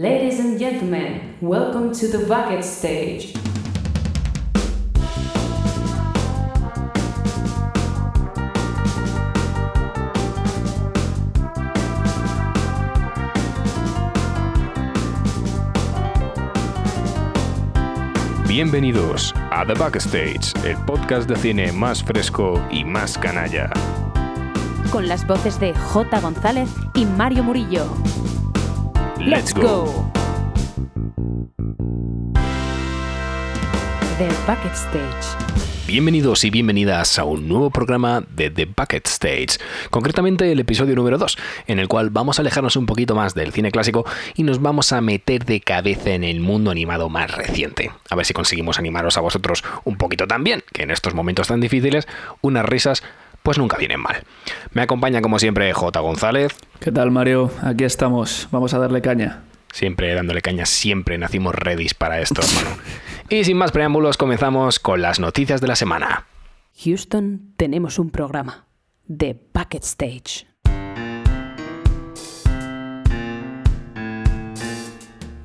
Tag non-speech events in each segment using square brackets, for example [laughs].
Ladies and gentlemen, welcome to the bucket stage. Bienvenidos a The Backstage, el podcast de cine más fresco y más canalla. con las voces de J. González y Mario Murillo. Let's go. The Bucket Stage. Bienvenidos y bienvenidas a un nuevo programa de The Bucket Stage, concretamente el episodio número 2, en el cual vamos a alejarnos un poquito más del cine clásico y nos vamos a meter de cabeza en el mundo animado más reciente. A ver si conseguimos animaros a vosotros un poquito también, que en estos momentos tan difíciles, unas risas pues nunca vienen mal. Me acompaña como siempre J. González, ¿Qué tal, Mario? Aquí estamos. Vamos a darle caña. siempre dándole caña, siempre nacimos redis para esto, hermano. Y sin más preámbulos, comenzamos con las noticias de la semana. Houston, tenemos un programa. The Bucket Stage.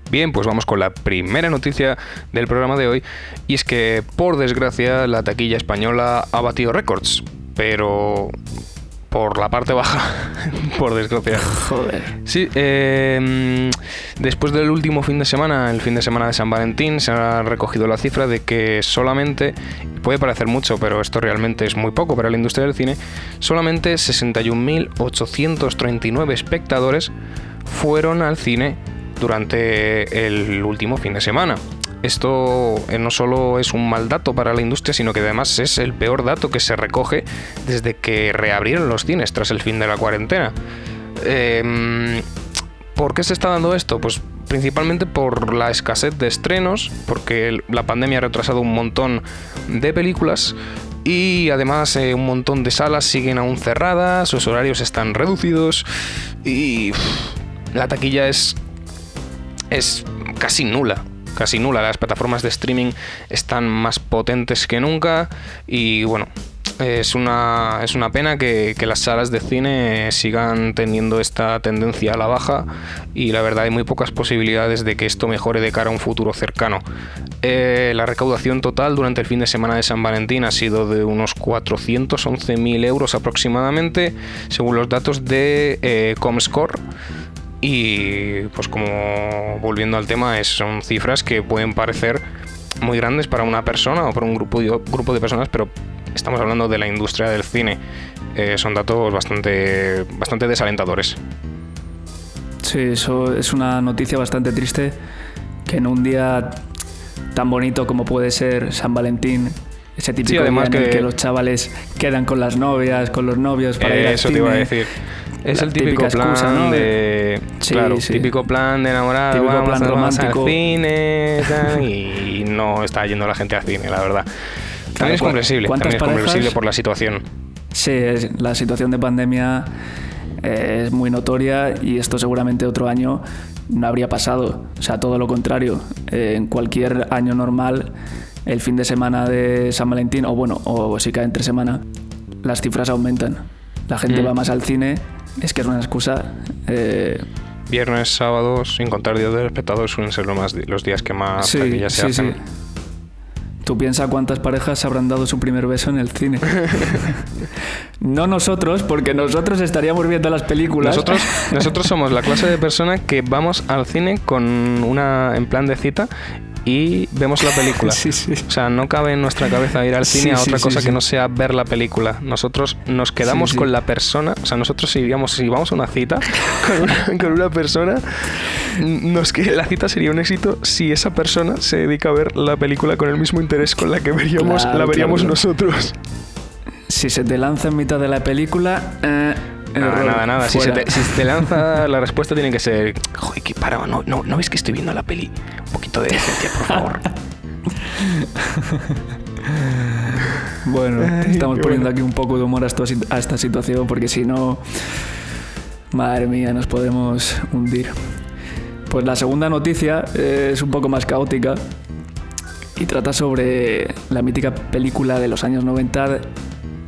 Bien, pues vamos con la primera noticia del programa de hoy, y es que, por desgracia, la taquilla española ha batido récords, pero por la parte baja, [laughs] por desgracia. Joder. Sí, eh, después del último fin de semana, el fin de semana de San Valentín, se ha recogido la cifra de que solamente, puede parecer mucho, pero esto realmente es muy poco para la industria del cine, solamente 61.839 espectadores fueron al cine durante el último fin de semana. Esto eh, no solo es un mal dato para la industria, sino que además es el peor dato que se recoge desde que reabrieron los cines tras el fin de la cuarentena. Em, ¿Por qué se está dando esto? Pues principalmente por la escasez de estrenos, porque la pandemia ha retrasado un montón de películas y además eh, un montón de salas siguen aún cerradas, sus horarios están reducidos y la taquilla es es casi nula. Casi nula. Las plataformas de streaming están más potentes que nunca. Y bueno, es una, es una pena que, que las salas de cine sigan teniendo esta tendencia a la baja. Y la verdad hay muy pocas posibilidades de que esto mejore de cara a un futuro cercano. Eh, la recaudación total durante el fin de semana de San Valentín ha sido de unos 411.000 euros aproximadamente, según los datos de eh, Comscore. Y pues como volviendo al tema, es- son cifras que pueden parecer muy grandes para una persona o para un grupo de, grupo de personas, pero estamos hablando de la industria del cine. Eh, son datos bastante, bastante desalentadores. Sí, eso es una noticia bastante triste que en un día tan bonito como puede ser San Valentín, ese típico además día en el que- que los chavales quedan con las novias, con los novios para ir al Eso te iba a cine. decir. Es el típico plan excusa, ¿no? de... Sí, claro, sí. típico plan de enamorado, Típico vamos, plan a- vamos al romántico. cine [laughs] tal, y no está yendo la gente al cine, la verdad. También es ¿cu- comprensible, también es comprensible por la situación. Sí, es- la situación de pandemia eh, es muy notoria y esto seguramente otro año no habría pasado. O sea, todo lo contrario. Eh, en cualquier año normal, el fin de semana de San Valentín, o bueno, o si cae entre semana, las cifras aumentan. La gente Mm. va más al cine, es que es una excusa. eh, Viernes, sábados, sin contar días del espectador, suelen ser lo más, los días que más sí, taquillas se sí, hacen. sí. Tú piensas cuántas parejas habrán dado su primer beso en el cine. [laughs] no nosotros, porque nosotros estaríamos viendo las películas. Nosotros, nosotros somos la clase de persona que vamos al cine con una en plan de cita y vemos la película. [laughs] Sí, sí. O sea, no cabe en nuestra cabeza ir al Sí, cine a otra cosa que no sea ver la película. Nosotros nos quedamos con la persona, o sea, nosotros si digamos si vamos a una cita [laughs] con una, con una persona, nos que la cita sería un éxito si esa persona se dedica a ver la película con el mismo interés con la que veríamos Claro, la veríamos claro, nosotros. Si se te lanza en mitad de la película. eh, Nada, nada, nada. Si, se te, si se te lanza la respuesta tiene que ser, joder, que para, no, no, no ves que estoy viendo la peli. Un poquito de decencia, por favor. [laughs] Bueno, Ay, estamos poniendo bueno. aquí un poco de humor a, esto- a esta situación porque si no. Madre mía, nos podemos hundir. Pues la segunda noticia es un poco más caótica y trata sobre la mítica película de los años 90,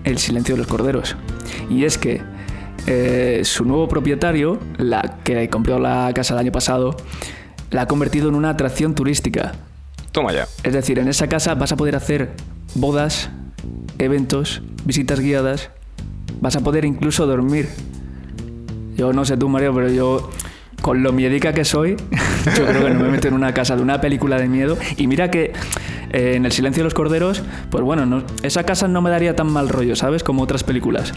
El silencio de los corderos. Y es que eh, su nuevo propietario, la que compró la casa el año pasado, la ha convertido en una atracción turística. Toma ya. Es decir, en esa casa vas a poder hacer bodas, eventos, visitas guiadas, vas a poder incluso dormir. Yo no sé tú, Mario, pero yo, con lo miedica que soy, [laughs] yo creo que no me meto en una casa de una película de miedo. Y mira que eh, en El Silencio de los Corderos, pues bueno, no- esa casa no me daría tan mal rollo, ¿sabes? Como otras películas.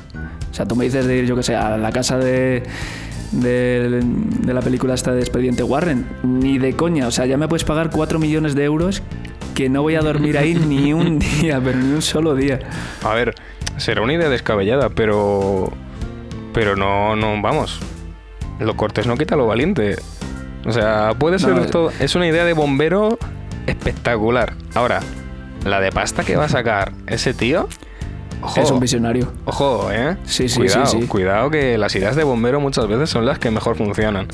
O sea, tú me dices de ir, yo que sé, a la casa de, de, de la película esta de Expediente Warren. Ni de coña. O sea, ya me puedes pagar 4 millones de euros que no voy a dormir ahí ni [laughs] un día, pero ni un solo día. A ver, será una idea descabellada, pero. Pero no, no, vamos. Lo cortés no quita lo valiente. O sea, puede ser No, todo. Es una idea de bombero espectacular. Ahora, la de pasta que va a sacar ese tío. Ojo, Es un visionario. ojo, eh. Sí, sí, cuidado, sí, sí. Cuidado que las ideas de bombero muchas veces son las que mejor funcionan.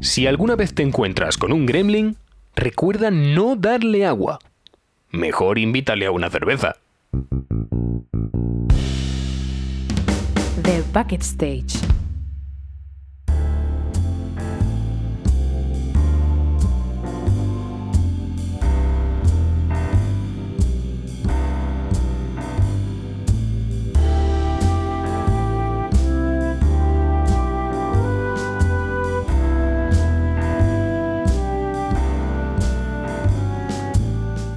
Si alguna vez te encuentras con un gremlin, recuerda no darle agua. Mejor invítale a una cerveza. The Bucket Stage.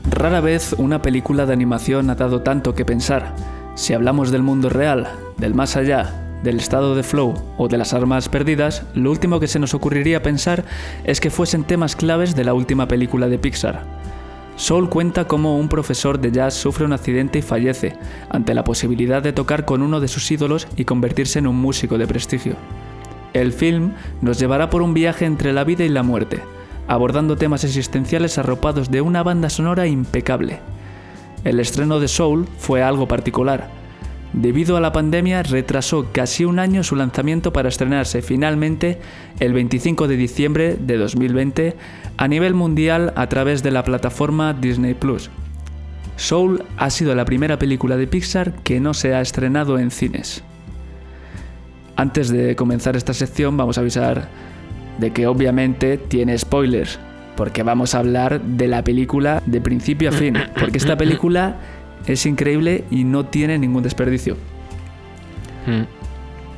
Rara vez una película de animación ha dado tanto que pensar. Si hablamos del mundo real, del más allá, del estado de flow o de las armas perdidas, lo último que se nos ocurriría pensar es que fuesen temas claves de la última película de Pixar. Soul cuenta cómo un profesor de jazz sufre un accidente y fallece, ante la posibilidad de tocar con uno de sus ídolos y convertirse en un músico de prestigio. El film nos llevará por un viaje entre la vida y la muerte, abordando temas existenciales arropados de una banda sonora impecable. El estreno de Soul fue algo particular. Debido a la pandemia retrasó casi un año su lanzamiento para estrenarse finalmente el 25 de diciembre de 2020 a nivel mundial a través de la plataforma Disney Plus. Soul ha sido la primera película de Pixar que no se ha estrenado en cines. Antes de comenzar esta sección vamos a avisar de que obviamente tiene spoilers, porque vamos a hablar de la película de principio a fin, porque esta película es increíble y no tiene ningún desperdicio. Mm.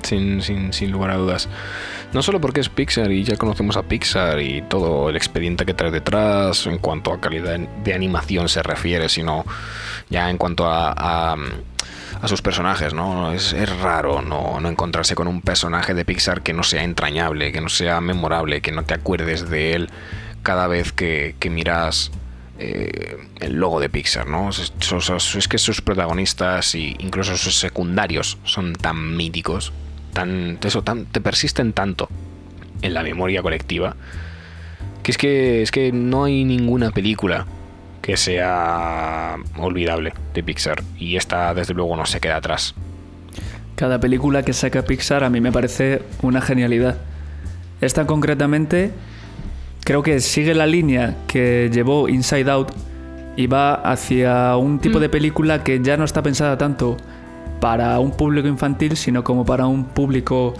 Sin, sin, sin lugar a dudas. No solo porque es Pixar y ya conocemos a Pixar y todo el expediente que trae detrás en cuanto a calidad de animación se refiere, sino ya en cuanto a, a, sus personajes, ¿no? Es, es raro no, no encontrarse con un personaje de Pixar que no sea entrañable, que no sea memorable, que no te acuerdes de él cada vez que, miras eh, el logo de Pixar, ¿no? Es que sus protagonistas e incluso sus secundarios son tan míticos, tan, eso, tan, te persisten tanto en la memoria colectiva, que es que es que no hay ninguna película que sea olvidable de Pixar y esta desde luego no se queda atrás. Cada película que saca Pixar a mí me parece una genialidad. Esta concretamente creo que sigue la línea que llevó Inside Out y va hacia un tipo de película que ya no está pensada tanto para un público infantil, sino como para un público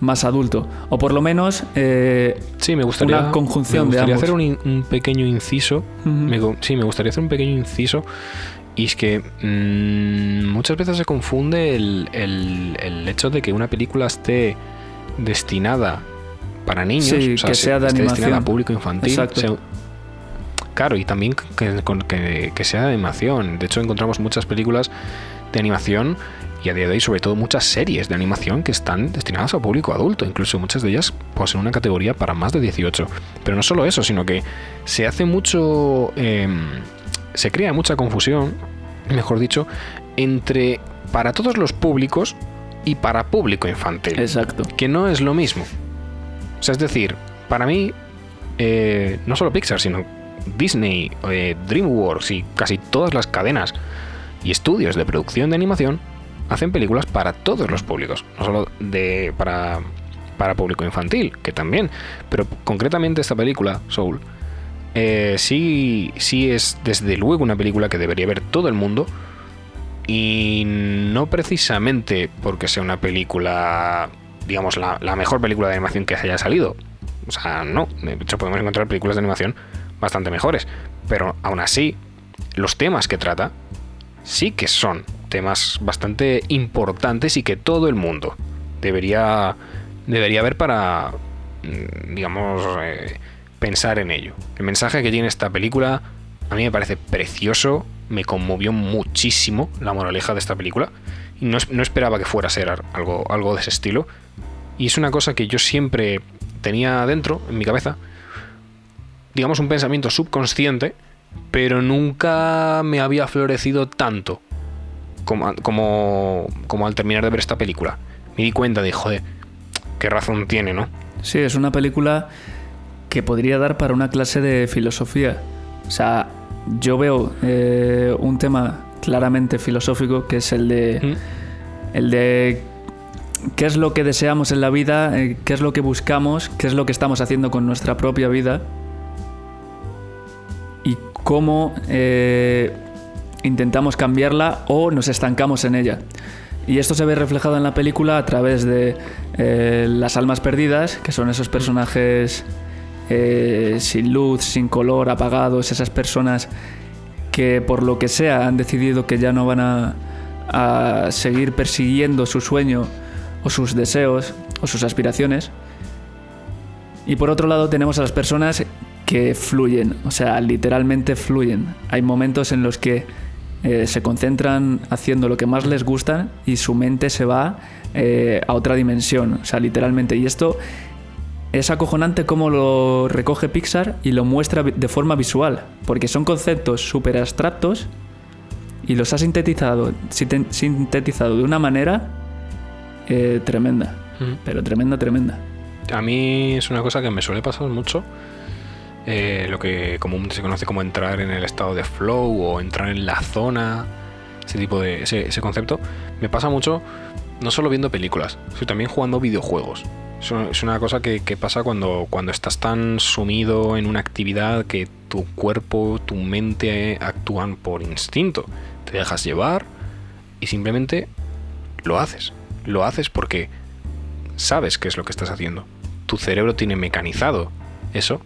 más adulto. O por lo menos eh, Sí, me gustaría, Una conjunción me de gustaría ambos. hacer un, in- un pequeño inciso. Me sí, me gustaría hacer un pequeño inciso. Y es que mm, muchas veces se confunde el, el- el hecho de que una película esté destinada para niños, Sí, o sea, que se- sea de esté destinada a animación. público infantil. Exacto. sea- claro, y también que, con- que- que sea de animación. De hecho, encontramos muchas películas de animación y a día de hoy, sobre todo, muchas series de animación que están destinadas a público adulto. Incluso muchas de ellas poseen una categoría para más de 18. Pero no solo eso, sino que se hace mucho. em, se crea mucha confusión, mejor dicho, entre para todos los públicos y para público infantil exacto. que no es lo mismo. Es decir, para mí, eh, no solo Pixar, sino Disney, eh, DreamWorks y casi todas las cadenas y estudios de producción de animación hacen películas para todos los públicos, no solo de para para público infantil, que también, pero concretamente esta película Soul eh, sí sí es desde luego una película que debería ver todo el mundo Y no precisamente porque sea una película, digamos, la, mejor película de animación que haya salido. O sea, no. De hecho, podemos encontrar películas de animación bastante mejores. Pero aún así, los temas que trata sí que son temas bastante importantes y que todo el mundo debería, debería ver para, mm, digamos, eh, pensar en ello. El mensaje que tiene esta película a mí me parece precioso, me conmovió muchísimo la moraleja de esta película no, es- no esperaba que fuera a ser algo, algo de ese estilo. Y es una cosa que yo siempre tenía dentro, en mi cabeza, digamos un pensamiento subconsciente, pero nunca me había florecido tanto como, como, como al terminar de ver esta película. Me di cuenta de, joder, qué razón tiene, ¿no? Sí, es una película que podría dar para una clase de filosofía. O sea, yo veo eh, un tema claramente filosófico que es el de, ¿Mm? el de qué es lo que deseamos en la vida, eh, qué es lo que buscamos, qué es lo que estamos haciendo con nuestra propia vida y cómo eh, intentamos cambiarla o nos estancamos en ella. Y esto se ve reflejado en la película a través de eh, las almas perdidas, que son esos personajes eh, sin luz, sin color, apagados, esas personas que por lo que sea han decidido que ya no van a, seguir persiguiendo su sueño o sus deseos o sus aspiraciones. Y por otro lado tenemos a las personas que fluyen, o sea, literalmente fluyen. Hay momentos en los que eh, se concentran haciendo lo que más les gusta y su mente se va eh, a otra dimensión, o sea, literalmente. Y esto es acojonante cómo lo recoge Pixar y lo muestra de forma visual, porque son conceptos súper abstractos y los ha sintetizado, sinte- sintetizado de una manera eh, tremenda, pero tremenda, tremenda. A mí es una cosa que me suele pasar mucho. eh, lo que comúnmente se conoce como entrar en el estado de flow o entrar en la zona, ese tipo de ese, ese concepto, me pasa mucho no solo viendo películas, sino también jugando videojuegos. Es una, cosa que, que pasa cuando, cuando estás tan sumido en una actividad que tu cuerpo, tu mente actúan por instinto. Te dejas llevar y simplemente lo haces. Lo haces porque sabes qué es lo que estás haciendo. Tu cerebro tiene mecanizado eso,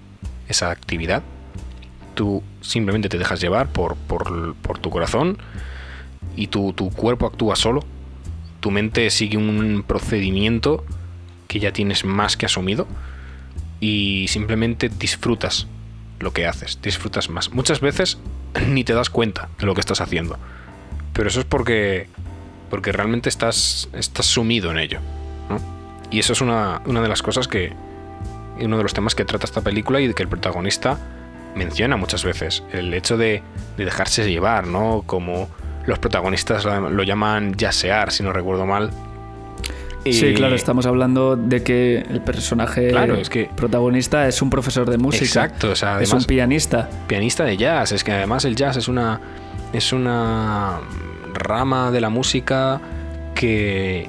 esa actividad. Tú simplemente te dejas llevar por, por, por tu corazón y tu, tu cuerpo actúa solo. Tu mente sigue un procedimiento que ya tienes más que asumido y simplemente disfrutas lo que haces, disfrutas más. Muchas veces [clears throat] ni te das cuenta de lo que estás haciendo. Pero eso es porque, porque realmente estás, estás sumido en ello. ¿no? Y eso es una, una de las cosas que. Uno de los temas que trata esta película y que el protagonista menciona muchas veces. El hecho de, de dejarse llevar, ¿no? Como los protagonistas lo, llaman yasear, si no recuerdo mal. Y- Sí, claro, estamos hablando de que el personaje Claro, es que- protagonista es un profesor de música. Exacto, o sea, es además- un pianista. pianista de jazz. Es que además el jazz es una. es una rama de la música que.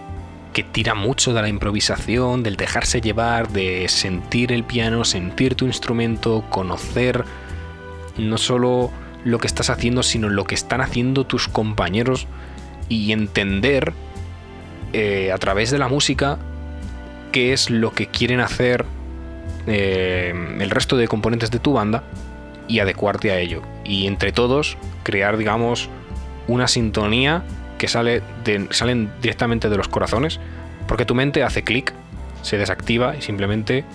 que tira mucho de la improvisación, del dejarse llevar, de sentir el piano, sentir tu instrumento, conocer no solo lo que estás haciendo, sino lo que están haciendo tus compañeros y entender eh, a través de la música qué es lo que quieren hacer eh, el resto de componentes de tu banda y adecuarte a ello. Y entre todos crear, digamos, una sintonía que sale salen directamente de los corazones, porque tu mente hace clic, se desactiva y simplemente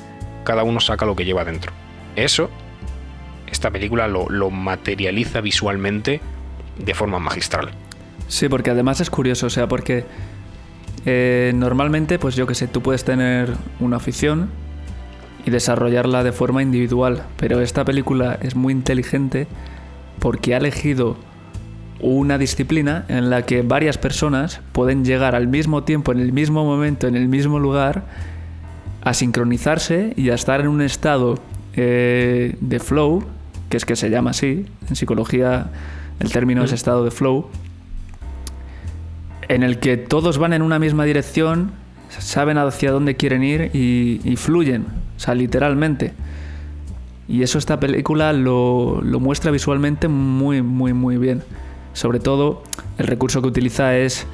cada uno saca lo que lleva dentro. Eso, esta película lo, materializa visualmente de forma magistral. Sí, porque además es curioso, o sea, porque eh, normalmente, pues yo que sé, tú puedes tener una afición y desarrollarla de forma individual, pero esta película es muy inteligente porque ha elegido una disciplina en la que varias personas pueden llegar al mismo tiempo, en el mismo momento, en el mismo lugar, a sincronizarse y a estar en un estado eh, de flow, que es que se llama así, en psicología el término es estado de flow, en el que todos van en una misma dirección, saben hacia dónde quieren ir y, fluyen, o sea, literalmente. Y eso esta película lo, muestra visualmente muy, muy, muy bien. Sobre todo, el recurso que utiliza es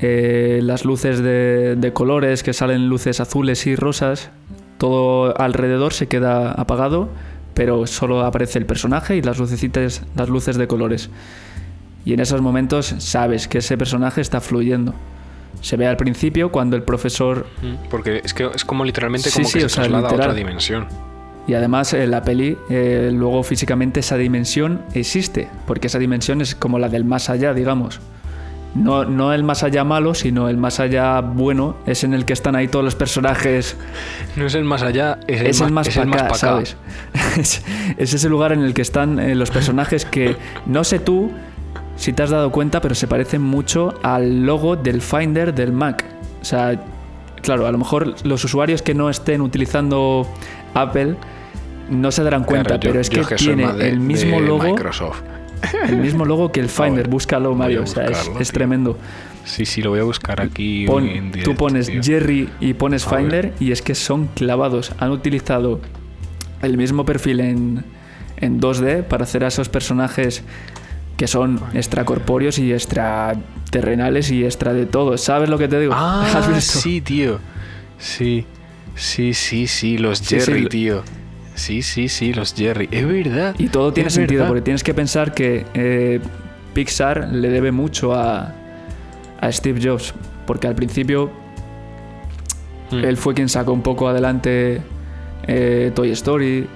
eh, las luces de, de colores, que salen luces azules y rosas. Todo alrededor se queda apagado, pero solo aparece el personaje y las lucecitas, las luces de colores. Y en esos momentos sabes que ese personaje está fluyendo. Se ve al principio cuando el profesor Mm, Porque es que es como literalmente como sí, que se sea, a otra dimensión. Y además en la peli, eh, luego físicamente esa dimensión existe, porque esa dimensión es como la del más allá, digamos. No, no el más allá malo, sino el más allá bueno, es en el que están ahí todos los personajes. No es el más allá, es el Es el más es el acá. ¿sabes? [laughs] es, es ese lugar en el que están eh, los personajes que, no sé tú si te has dado cuenta, pero se parecen mucho al logo del Finder del Mac. O sea, claro, a lo mejor los usuarios que no estén utilizando Apple no se darán cuenta, Claro, yo- pero es yo que tiene más de- el mismo de logo, Microsoft. [laughs] el mismo logo que el Finder. ver, Búscalo, Mario. O sea, es, es tremendo. Sí, sí, lo voy a buscar aquí. Pon- en tú pones tío. Jerry y pones A ver. Finder y es que son clavados. Han utilizado el mismo perfil en, en 2D para hacer a esos personajes que son extracorpóreos y extraterrenales y extra de todo. ¿Sabes lo que te digo? Ah, [laughs] ¿Has visto? sí, tío. Sí, sí, sí, sí, los Sí, Jerry, sí. tío. Sí, sí, sí, los Jerry. Es verdad. Y todo tiene sentido, verdad. porque tienes que pensar que eh, Pixar le debe mucho a, a Steve Jobs, porque al principio Mm. él fue quien sacó un poco adelante eh, Toy Story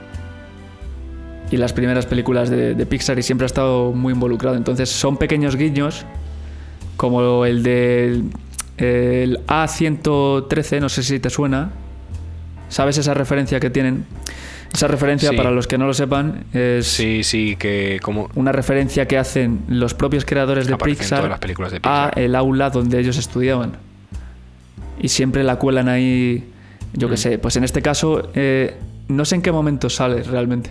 y las primeras películas de, de Pixar y siempre ha estado muy involucrado. Entonces son pequeños guiños, como el del el A113, no sé si te suena. ¿Sabes esa referencia que tienen? Esa referencia, Sí. para los que no lo sepan, es Sí, sí, que como una referencia que hacen los propios creadores de Pixar, las películas de a el aula donde ellos estudiaban. Y siempre la cuelan ahí, yo qué Mm. sé, pues en este caso eh, no sé en qué momento sale realmente,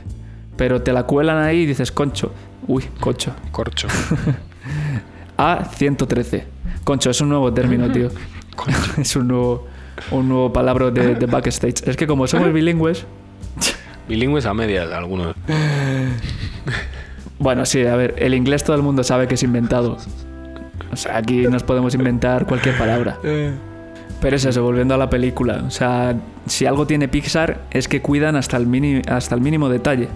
pero te la cuelan ahí y dices, concho, uy, concho, [laughs] Corcho. [laughs] A113. Concho, es un nuevo término, [laughs] tío. es un nuevo, un nuevo palabra de, de backstage. Es que como somos bilingües, Bilingües a medias, algunos. [laughs] Bueno, sí, a ver, el inglés todo el mundo sabe que es inventado. O sea, aquí nos podemos inventar cualquier palabra. Pero es eso, volviendo a la película. O sea, si algo tiene Pixar es que cuidan hasta el, mini- hasta el mínimo detalle.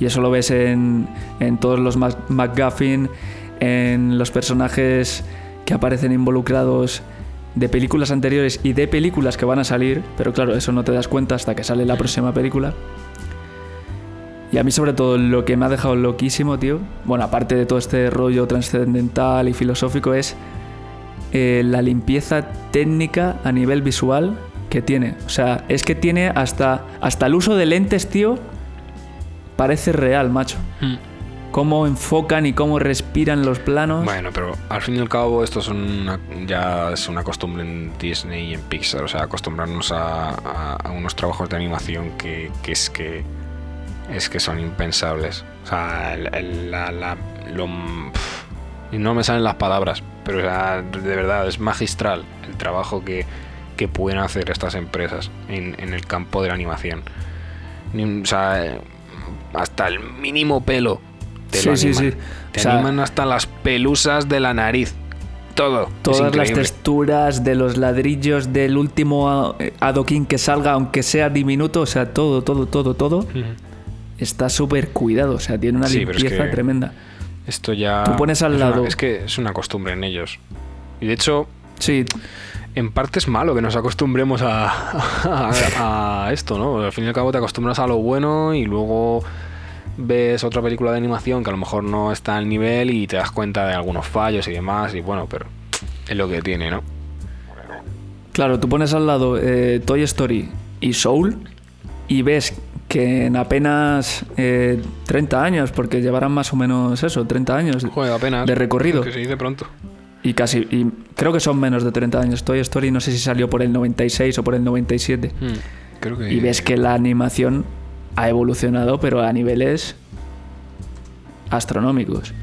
Y eso lo ves en, en todos los Mac- MacGuffin, en los personajes que aparecen involucrados de películas anteriores y de películas que van a salir. Pero claro, eso no te das cuenta hasta que sale la próxima película. Y a mí sobre todo lo que me ha dejado loquísimo, tío, bueno, aparte de todo este rollo trascendental y filosófico, es eh, la limpieza técnica a nivel visual que tiene. O sea, es que tiene hasta, hasta el uso de lentes, tío, parece real, macho. Mm. Cómo enfocan y cómo respiran los planos. Bueno, pero al fin y al cabo esto es una, ya es una costumbre en Disney y en Pixar, o sea, acostumbrarnos a, a- a unos trabajos de animación que, que es que es que son impensables. O sea, la, la- lo, pf, y no me salen las palabras, pero o sea, de verdad es magistral el trabajo que, que pueden hacer estas empresas en, en el campo de la animación. Ni- O sea, hasta el mínimo pelo. Te Sí, lo sí, animan. sí. Te O sea, animan hasta las pelusas de la nariz. Todo. Todas las texturas de los ladrillos del último eh, adoquín que salga, aunque sea diminuto, o sea, todo, todo, todo, todo. Está súper cuidado. O sea, tiene una Sí, pero es limpieza que- tremenda. Esto ya. Tú pones al una- lado- es que es una costumbre en ellos. Y de hecho, Sí, en parte es malo que nos acostumbremos a, a- a esto, ¿no? Al fin y al cabo te acostumbras a lo bueno y luego ves otra película de animación que a lo mejor no está al nivel y te das cuenta de algunos fallos y demás. Y bueno, pero es lo que tiene, ¿no? Claro, tú pones al lado eh, Toy Story y Soul y ves que en apenas eh, 30 años, porque llevarán más o menos eso, 30 años Joder, apenas. de recorrido. Que se dice pronto. y casi, y creo que son menos de 30 años. Toy Story no sé si salió por el 96 o por el 97. Mm, creo que. Y ves que la animación ha evolucionado, pero a niveles astronómicos.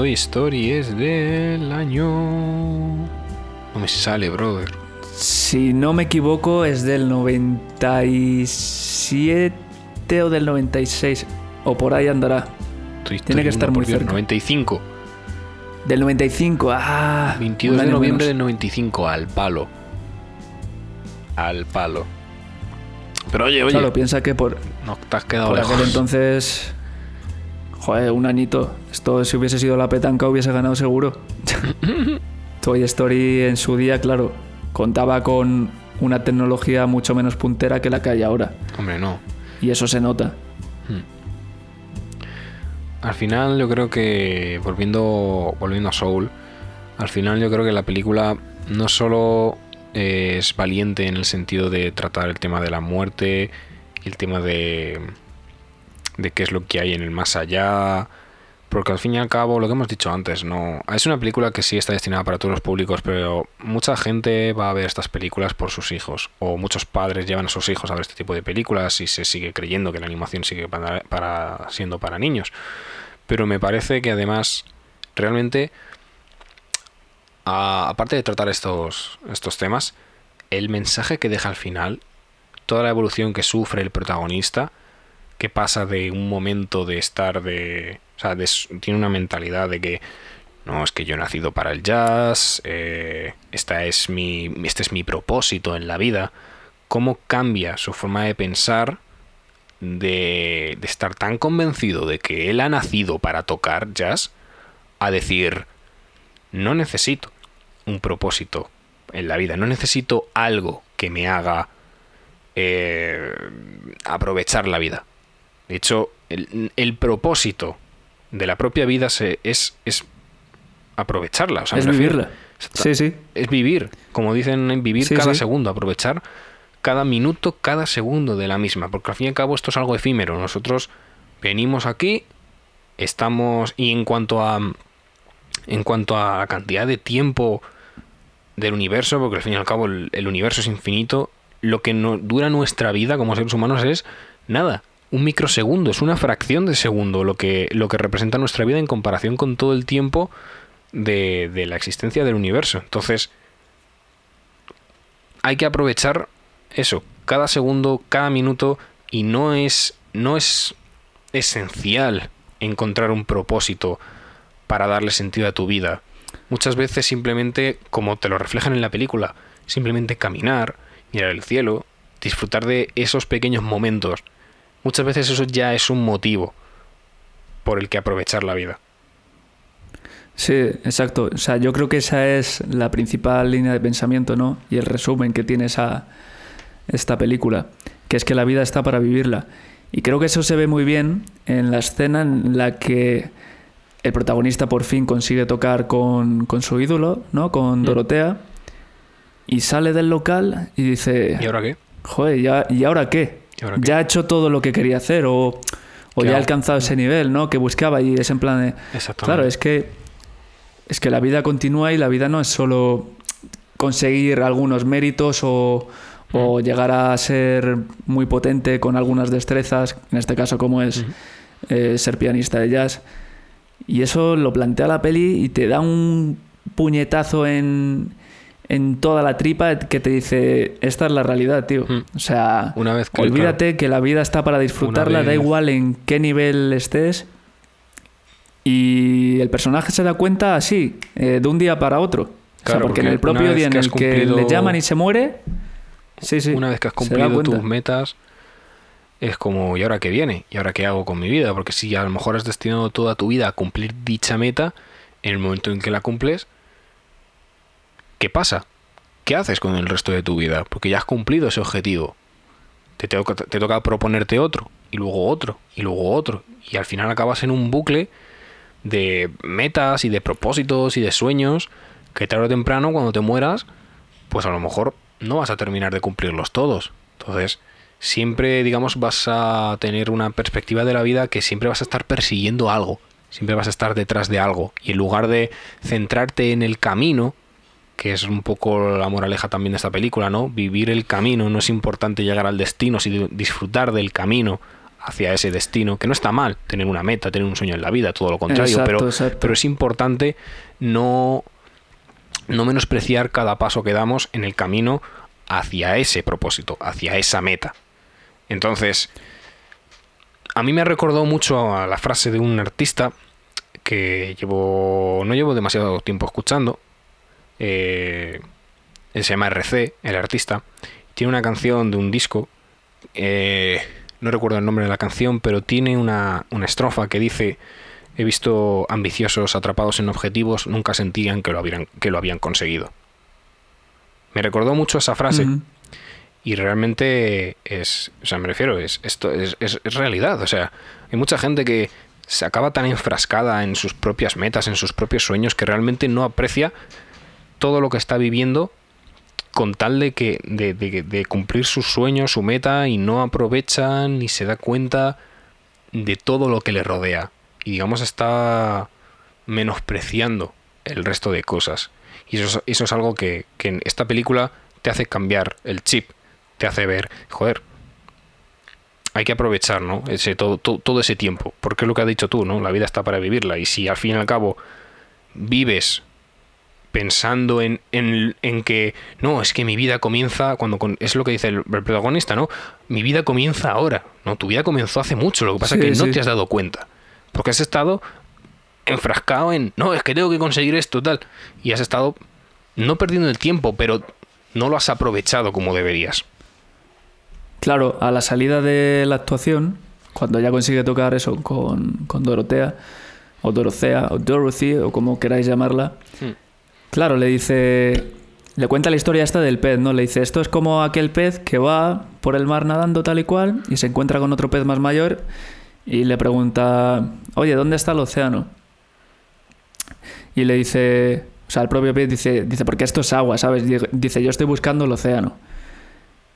Toy Story es del año... No me sale, brother. Si no me equivoco, es del 97 o del 96. O por ahí andará. Toy Tiene que estar 1, muy cerca. 95. Del 95. Ah, 22 un de noviembre del menos. 95, al palo. Al palo. Pero oye, oye, Claro, piensa que por, no te has quedado por lejos. aquel entonces. Joder, un añito. Esto, si hubiese sido la petanca, hubiese ganado seguro. [laughs] Toy Story en su día, claro, contaba con una tecnología mucho menos puntera que la que hay ahora. Hombre, no. Y eso se nota. Al final yo creo que, volviendo, volviendo a Soul, al final yo creo que la película no solo eh, es valiente en el sentido de tratar el tema de la muerte y el tema de, de qué es lo que hay en el más allá, porque al fin y al cabo, lo que hemos dicho antes, no es una película que sí está destinada para todos los públicos, pero mucha gente va a ver estas películas por sus hijos, o muchos padres llevan a sus hijos a ver este tipo de películas y se sigue creyendo que la animación sigue para, siendo para niños. Pero me parece que además, realmente, aparte de tratar estos, estos temas, el mensaje que deja al final, toda la evolución que sufre el protagonista, que pasa de un momento de estar de... O sea, de tiene una mentalidad de que no, es que yo he nacido para el jazz, eh, esta es mi, este es mi propósito en la vida. ¿Cómo cambia su forma de pensar de, de estar tan convencido de que él ha nacido para tocar jazz a decir, no necesito un propósito en la vida, no necesito algo que me haga eh, aprovechar la vida. De hecho, el, el propósito de la propia vida se, es, es aprovecharla. o sea, es vivirla. Sí, sí. es vivir, como dicen, en vivir Sí, cada sí. segundo, aprovechar cada minuto, cada segundo de la misma, porque al fin y al cabo esto es algo efímero. Nosotros venimos aquí, estamos y en cuanto a en cuanto a la cantidad de tiempo del universo, porque al fin y al cabo el, el universo es infinito, lo que no, dura nuestra vida como seres humanos es nada, un microsegundo, es una fracción de segundo lo que, lo que representa nuestra vida en comparación con todo el tiempo de, de la existencia del universo. Entonces, hay que aprovechar eso, cada segundo, cada minuto, y no es, no es esencial encontrar un propósito para darle sentido a tu vida. Muchas veces simplemente, como te lo reflejan en la película, simplemente caminar, mirar el cielo, disfrutar de esos pequeños momentos. Muchas veces eso ya es un motivo por el que aprovechar la vida. Sí, exacto. O sea, yo creo que esa es la principal línea de pensamiento, ¿no? Y el resumen que tiene esa, esta película, que es que la vida está para vivirla. Y creo que eso se ve muy bien en la escena en la que el protagonista por fin consigue tocar con, con su ídolo, ¿no? Con Mm. Dorotea. Y sale del local y dice, ¿Y ahora qué? joder, ¿ya- ¿y ahora qué? ¿Y ahora qué? Ya ha hecho todo lo que quería hacer o, o ¿Qué ya ha alcanzado ese nivel, ¿no? Que buscaba y es en plan de... Claro, es que es que la vida continúa y la vida no es solo conseguir algunos méritos o, o llegar a ser muy potente con algunas destrezas, en este caso como es eh, ser pianista de jazz. Y eso lo plantea la peli y te da un puñetazo en, en toda la tripa que te dice, esta es la realidad, tío. Mm. O sea, Una vez que, olvídate que la vida está para disfrutarla, da igual en qué nivel estés. Y el personaje se da cuenta así, eh, de un día para otro. o sea, porque en el propio día en el que le llaman y se muere, sí, sí. Una vez que has cumplido tus metas, es como, ¿y ahora qué viene? ¿Y ahora qué hago con mi vida? Porque si a lo mejor has destinado toda tu vida a cumplir dicha meta, en el momento en que la cumples, ¿qué pasa? ¿Qué haces con el resto de tu vida? Porque ya has cumplido ese objetivo. Te toca, te toca proponerte otro, y luego otro, y luego otro. Y al final acabas en un bucle de metas y de propósitos y de sueños que tarde o temprano cuando te mueras pues a lo mejor no vas a terminar de cumplirlos todos. Entonces, siempre, digamos, vas a tener una perspectiva de la vida que siempre vas a estar persiguiendo algo, siempre vas a estar detrás de algo. Y en lugar de centrarte en el camino, que es un poco la moraleja también de esta película, ¿no? Vivir el camino, no es importante llegar al destino, sino disfrutar del camino hacia ese destino, que no está mal tener una meta, tener un sueño en la vida, todo lo contrario, Exacto, pero, exacto. pero es importante no, no menospreciar cada paso que damos en el camino hacia ese propósito, hacia esa meta. Entonces, a mí me recordó mucho a la frase de un artista que llevo no llevo demasiado tiempo escuchando. Eh, se llama RC, el artista. Tiene una canción de un disco. eh, no recuerdo el nombre de la canción, pero tiene una, una estrofa que dice: He visto ambiciosos atrapados en objetivos, nunca sentían que lo habían, que lo habían conseguido. Me recordó mucho esa frase. Y realmente es, o sea, me refiero, es, esto es, es- es realidad. O sea, hay mucha gente que se acaba tan enfrascada en sus propias metas, en sus propios sueños, que realmente no aprecia todo lo que está viviendo con tal de que de, de- cumplir sus sueños, su meta, y no aprovecha ni se da cuenta de todo lo que le rodea. Y digamos está menospreciando el resto de cosas. Y eso es, eso es algo que, que en esta película te hace cambiar el chip, te hace ver, joder, hay que aprovechar, ¿no? Ese, todo, todo, todo ese tiempo, porque es lo que has dicho tú, ¿no? La vida está para vivirla y si al fin y al cabo vives pensando en, en, en que no, es que mi vida comienza cuando con- es lo que dice el, el protagonista, ¿no? Mi vida comienza ahora, ¿no? Tu vida comenzó hace mucho, lo que pasa Sí, es que no te has dado cuenta, porque has estado enfrascado en, no, es que tengo que conseguir esto, tal, y has estado no perdiendo el tiempo, pero no lo has aprovechado como deberías. Claro, a la salida de la actuación, cuando ya consigue tocar eso con, con Dorotea, o Dorocea, o Dorothy, o como queráis llamarla, Hmm. Claro, le dice. Le cuenta la historia esta del pez, ¿no? Le dice: Esto es como aquel pez que va por el mar nadando tal y cual y se encuentra con otro pez más mayor y le pregunta: Oye, ¿dónde está el océano? Y le dice. O sea, el propio pez dice, dice, porque esto es agua, ¿sabes? Dice, yo estoy buscando el océano.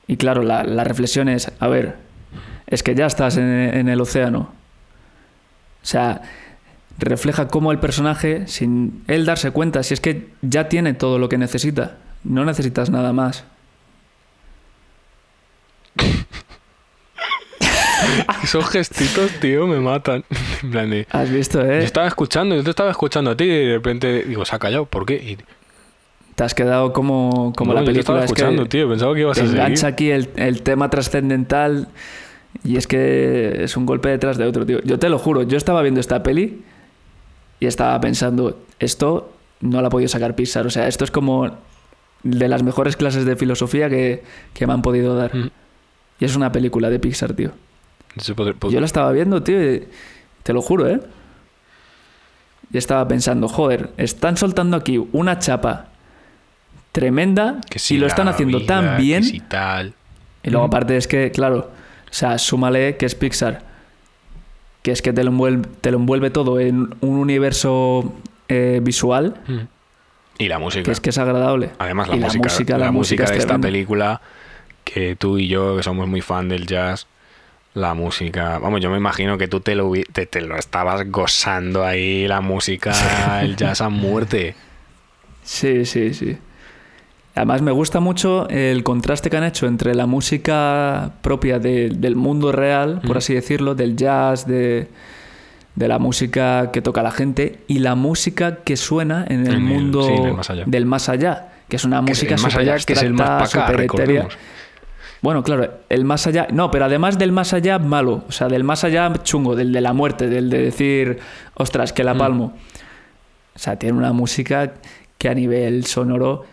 Y claro, la, reflexión es, a ver, es que ya estás en, en el océano. O sea, refleja cómo el personaje, sin él darse cuenta, si es que ya tiene todo lo que necesita, no necesitas nada más. [laughs] Esos gestitos, tío, me matan. [laughs] En plan de, ¿Has visto, Yo eh? estaba escuchando, yo te estaba escuchando a ti y de repente digo, se ha callado, ¿por qué? Y, Te has quedado como, como No, la yo te estaba película. es que escuchando, tío, pensaba que ibas te a seguir. engancha aquí el, el tema trascendental y es que es un golpe detrás de otro, tío. Yo te lo juro, yo estaba viendo esta peli y estaba pensando, esto no la ha podido sacar Pixar. O sea, esto es como de las mejores clases de filosofía que, que me han podido dar. Mm. Y es una película de Pixar, tío. Pod- Yo la estaba viendo, tío, y te lo juro, ¿eh? Y estaba pensando, joder, están soltando aquí una chapa tremenda que sí, y lo están haciendo vida, tan que bien. tal. Y luego aparte es que, claro, o sea, súmale que es Pixar, que es que te lo envuelve, te lo envuelve todo en un universo eh, visual, Mm. Y la música. que es que es agradable. Además, la Y música, música, la, la música música de es esta película, que tú y yo, que somos muy fan del jazz, la música. Vamos, yo me imagino que tú te lo, te lo estabas gozando ahí, la música, [laughs] el jazz a muerte. Sí, sí, sí. Además me gusta mucho el contraste que han hecho entre la música propia de- del mundo real, por Mm. así decirlo, del jazz, de, de la música que toca la gente, y la música que suena en el En el- mundo sí, en el más allá. del más allá, que es una Que música súper allá, que es el más abstracta, acá. Bueno, claro, el más allá. No, pero además del más allá malo. O sea, del más allá chungo, del de la muerte, del de decir, ostras, que la Mm. palmo. O sea, tiene una música que a nivel sonoro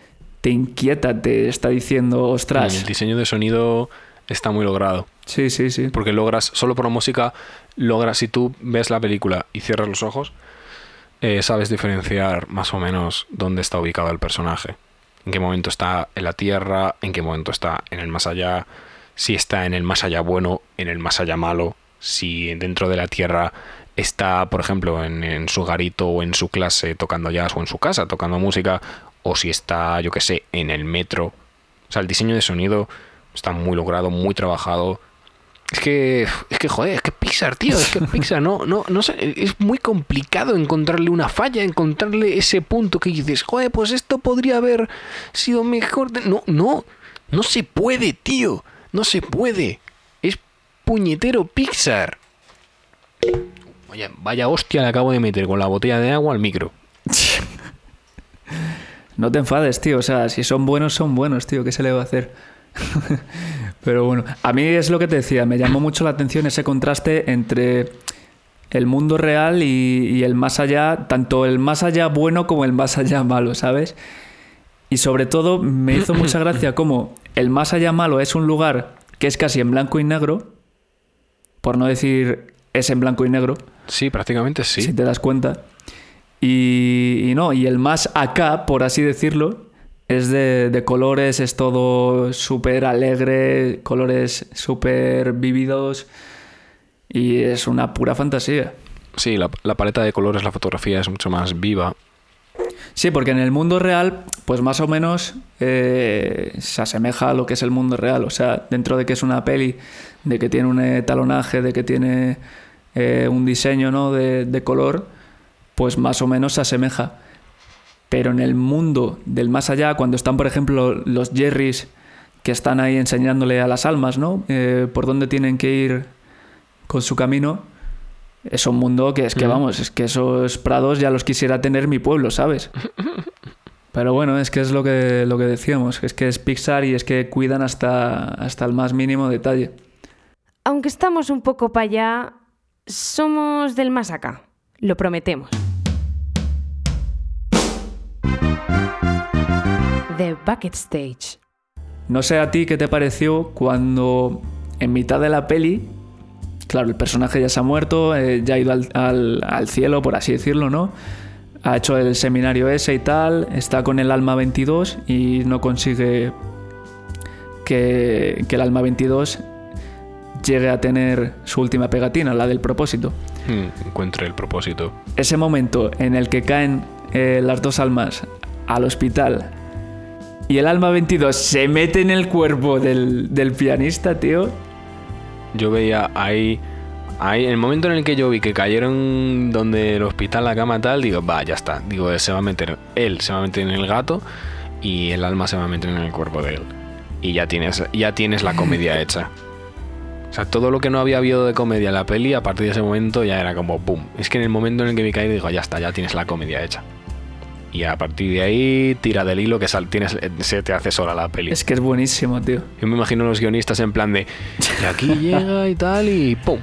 te inquieta, te está diciendo, Y el ostras. diseño de sonido está muy logrado. Sí, sí, sí. Porque logras, solo por la música, logras, si tú ves la película y cierras los ojos, eh, sabes diferenciar más o menos dónde está ubicado el personaje. En qué momento está en la Tierra, en qué momento está en el más allá, si está en el más allá bueno, en el más allá malo, si dentro de la Tierra está, por ejemplo, en, en su garito o en su clase tocando jazz o en su casa tocando música, o si está, yo qué sé, en el metro. O sea, el diseño de sonido está muy logrado, muy trabajado. Es que, es que joder, es que Pixar, tío, es que [laughs] Pixar, no, no, no sé, es muy complicado encontrarle una falla, encontrarle ese punto que dices, joder, pues esto podría haber sido mejor. de-". No, no, no se puede, tío, no se puede. Es puñetero Pixar. Oye, vaya hostia le acabo de meter con la botella de agua al micro. [laughs] No te enfades, tío. O sea, si son buenos, son buenos, tío. ¿Qué se le va a hacer? [laughs] Pero bueno, a mí es lo que te decía. Me llamó mucho la atención ese contraste entre el mundo real y, y el más allá, tanto el más allá bueno como el más allá malo, ¿sabes? Y sobre todo me hizo mucha gracia [coughs] como el más allá malo es un lugar que es casi en blanco y negro, por no decir es en blanco y negro, Sí, prácticamente sí. si te das cuenta. Y, y no, y el más acá, por así decirlo, es de, de colores, es todo súper alegre, colores súper vividos y es una pura fantasía. Sí, la, la paleta de colores, la fotografía es mucho más viva. Sí, porque en el mundo real, pues más o menos eh, se asemeja a lo que es el mundo real. O sea, dentro de que es una peli, de que tiene un etalonaje, de que tiene eh, un diseño ¿no? de, de color, pues más o menos se asemeja. Pero en el mundo del más allá, cuando están, por ejemplo, los Jerrys que están ahí enseñándole a las almas, ¿no? Eh, por dónde tienen que ir con su camino. Es un mundo que es que, Mm. vamos, es que esos prados ya los quisiera tener mi pueblo, ¿sabes? [laughs] Pero bueno, es que es lo que, lo que decíamos, es que es Pixar y es que cuidan hasta, hasta el más mínimo detalle. Aunque estamos un poco para allá, somos del más acá. Lo prometemos. The Bucket Stage. No sé a ti qué te pareció cuando en mitad de la peli, claro, el personaje ya se ha muerto, eh, ya ha ido al, al- al cielo, por así decirlo, ¿no? Ha hecho el seminario ese y tal, está con el alma 22 y no consigue que, que el alma 22 llegue a tener su última pegatina, la del propósito. Mm, encuentre el propósito. Ese momento en el que caen eh, las dos almas al hospital y el alma 22 se mete en el cuerpo del, del pianista, tío. Yo veía ahí, ahí, en el momento en el que yo vi que cayeron donde el hospital, la cama tal, digo, va, ya está. Digo, se va a meter, él se va a meter en el gato y el alma se va a meter en el cuerpo de él. Y ya tienes, ya tienes la comedia [laughs] hecha. O sea, todo lo que no había habido de comedia en la peli, a partir de ese momento ya era como boom. Es que en el momento en el que vi caer, digo, ya está, ya tienes la comedia hecha. Y a partir de ahí, tira del hilo que sal, tienes, se te hace sola la peli. Es que es buenísimo, tío. Yo me imagino a los guionistas en plan de. Y aquí [laughs] llega y tal, y ¡pum!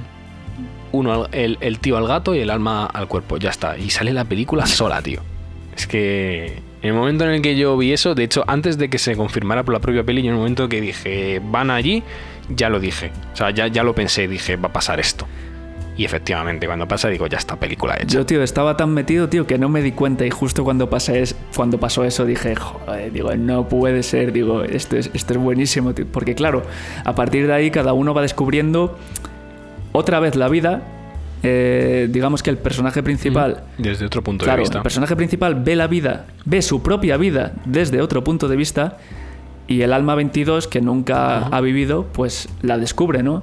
Uno, el, el tío al gato y el alma al cuerpo, ya está. Y sale la película sola, tío. Es que. En el momento en el que yo vi eso, de hecho, antes de que se confirmara por la propia peli, yo en el momento que dije, van allí, ya lo dije. O sea, ya, ya lo pensé, dije, va a pasar esto. Y efectivamente, cuando pasa, digo, ya está, película hecha. Yo, tío, estaba tan metido, tío, que no me di cuenta y justo cuando, pasé cuando pasó eso dije, joder, digo, no puede ser, digo, esto es, esto es buenísimo, tío. Porque claro, a partir de ahí cada uno va descubriendo otra vez la vida. Eh, digamos que el personaje principal Desde otro punto Claro, de vista. el personaje principal ve la vida, ve su propia vida desde otro punto de vista y el alma 22 que nunca ha vivido, pues la descubre, ¿no?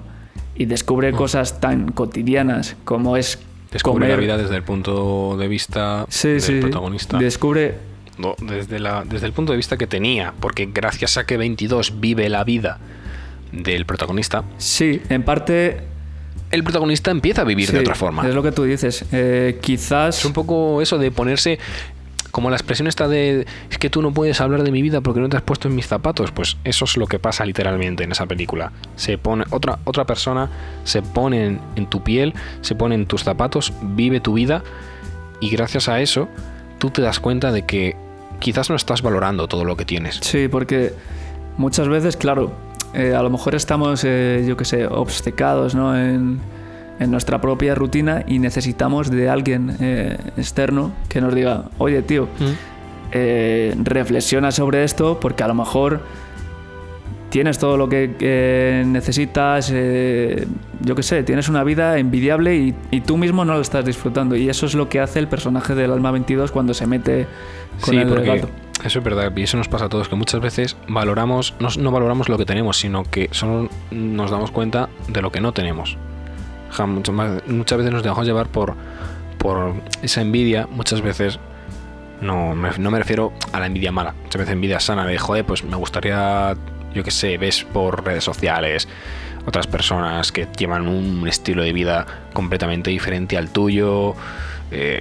Y descubre cosas tan cotidianas como es Descubre comer. la vida desde el punto de vista Sí, del sí, protagonista. Descubre No, desde, la, desde el punto de vista que tenía, porque gracias a que 22 vive la vida del protagonista, sí, en parte el protagonista empieza a vivir de otra forma. Es lo que tú dices. Eh, quizás Es un poco eso de ponerse como la expresión esta de es que tú no puedes hablar de mi vida porque no te has puesto en mis zapatos, pues eso es lo que pasa literalmente en esa película. Se pone otra otra persona se pone en, tu piel, se pone en tus zapatos, vive tu vida y gracias a eso tú te das cuenta de que quizás no estás valorando todo lo que tienes. Sí, porque muchas veces, claro, eh, a lo mejor estamos, eh, yo qué sé, obcecados ¿no? En nuestra propia rutina y necesitamos de alguien eh, externo que nos diga, oye, tío, eh, reflexiona sobre esto porque a lo mejor tienes todo lo que eh, necesitas, eh, yo qué sé, tienes una vida envidiable y, y tú mismo no lo estás disfrutando. Y eso es lo que hace el personaje del Alma 22 cuando se mete con Sí, el porque gato. eso es verdad, y eso nos pasa a todos, que muchas veces valoramos, no, no valoramos lo que tenemos, sino que solo nos damos cuenta de lo que no tenemos. Mucho más- muchas veces nos dejamos llevar por, por esa envidia, muchas veces no me, no me refiero a la envidia mala, muchas veces envidia sana de, joder, pues me gustaría, yo qué sé, ves por redes sociales otras personas que llevan un estilo de vida completamente diferente al tuyo. eh,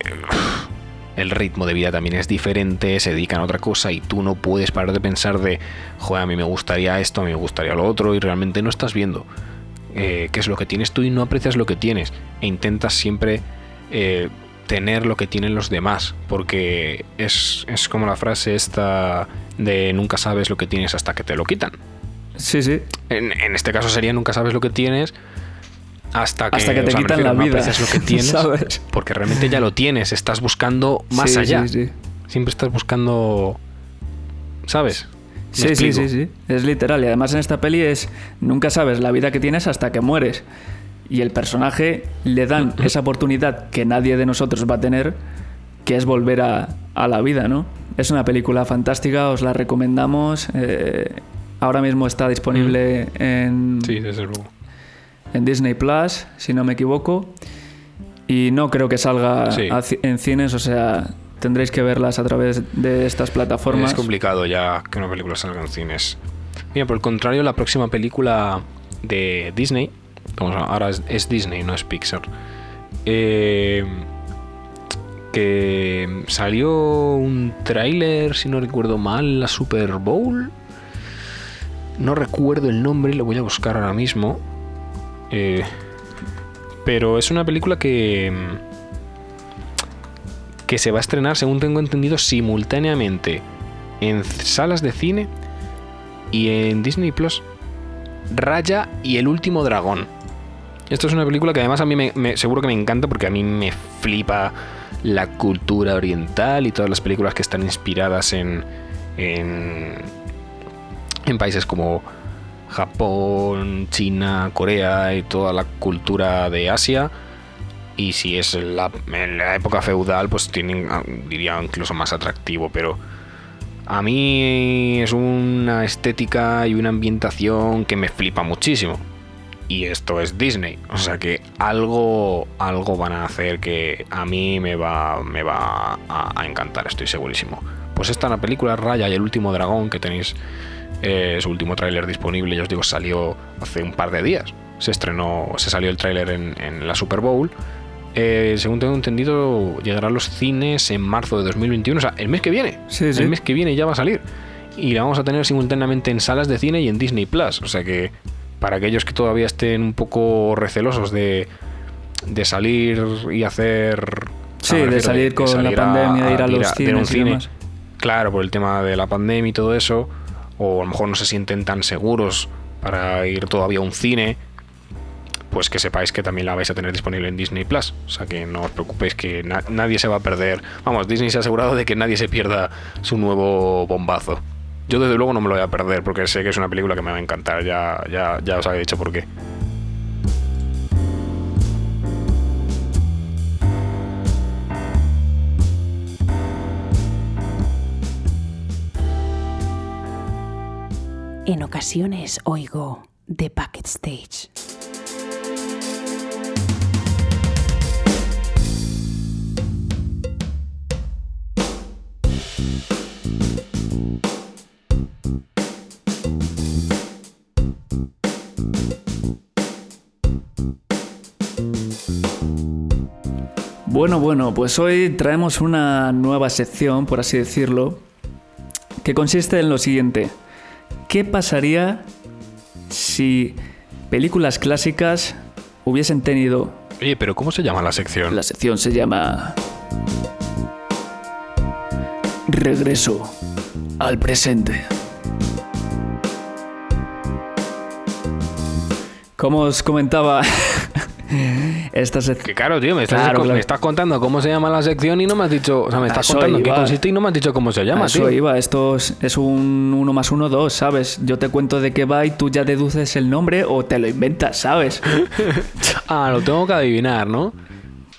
el ritmo de vida también es diferente, se dedican a otra cosa y tú no puedes parar de pensar de, joder, a mí me gustaría esto, a mí me gustaría lo otro y realmente no estás viendo eh, qué es lo que tienes tú y no aprecias lo que tienes e intentas siempre eh, tener lo que tienen los demás porque es, es como la frase esta de nunca sabes lo que tienes hasta que te lo quitan. Sí, sí. En, en este caso sería nunca sabes lo que tienes hasta que, Hasta que te sea, quitan refiero, la vida, lo que [laughs] tienes ¿sabes? porque realmente ya lo tienes, estás buscando más Sí, allá. Sí, sí. Siempre estás buscando, ¿sabes? ¿Me Sí, sí, sí, sí. Es literal. Y además en esta peli es nunca sabes la vida que tienes hasta que mueres. Y el personaje le dan esa oportunidad que nadie de nosotros va a tener, que es volver a, a la vida, ¿no? Es una película fantástica, os la recomendamos. eh, ahora mismo está disponible en, Sí, desde luego. en Disney Plus, si no me equivoco. Y no creo que salga Sí. en cines, o sea, tendréis que verlas a través de estas plataformas. Es complicado ya que una película salga en cines. Mira, por el contrario, la próxima película de Disney, vamos ahora es, es Disney, no es Pixar, eh, que salió un tráiler, si no recuerdo mal, la Super Bowl. No recuerdo el nombre, lo voy a buscar ahora mismo. Eh, pero es una película que que se va a estrenar, según tengo entendido, simultáneamente en salas de cine y en Disney Plus. Raya y el último dragón. Esto es una película que además a mí me, seguro que me encanta porque a mí me flipa la cultura oriental y todas las películas que están inspiradas en, en, en países como Japón, China, Corea y toda la cultura de Asia. Y si es la, en la época feudal, pues tienen, ah, diría, incluso más atractivo, pero a mí es una estética y una ambientación que me flipa muchísimo. Y esto es Disney, o sea que algo, algo van a hacer que a mí me va, me va a, encantar, estoy segurísimo. Pues esta la película Raya y el último dragón que tenéis eh, su último tráiler disponible, ya os digo, salió hace un par de días. Se estrenó, se salió el tráiler en la Super Bowl. Eh, según tengo entendido, llegará a los cines en marzo de 2021, o sea, el mes que viene. Sí, sí. El mes que viene ya va a salir. Y la vamos a tener simultáneamente en salas de cine y en Disney Plus. O sea que para aquellos que todavía estén un poco recelosos de, de salir y hacer. Sí, de salir con la pandemia, de ir a los cines y cine, demás. Claro, por el tema de la pandemia y todo eso. O a lo mejor no se sienten tan seguros para ir todavía a un cine. Pues que sepáis que también la vais a tener disponible en Disney Plus. O sea que no os preocupéis que na- nadie se va a perder. Vamos, Disney se ha asegurado de que nadie se pierda su nuevo bombazo. Yo desde luego no me lo voy a perder porque sé que es una película que me va a encantar. Ya, ya, ya os había dicho por qué. En ocasiones oigo The Bucket Bueno, bueno, pues hoy traemos una nueva sección, por así decirlo, que consiste en lo siguiente. ¿Qué pasaría si películas clásicas hubiesen tenido... Oye, pero ¿cómo se llama la sección? La sección se llama... Regreso al presente. Como os comentaba, [laughs] [laughs] esta sección... Que claro, tío, me estás, Claro, claro. me estás contando cómo se llama la sección y no me has dicho. O sea, me estás contando en qué consiste y no me has dicho cómo se llama, eso tío. iba, esto es, es un 1 más 1, 2, ¿sabes? Yo te cuento de qué va y tú ya deduces el nombre o te lo inventas, ¿sabes? [laughs] Ah, lo tengo que adivinar, ¿no?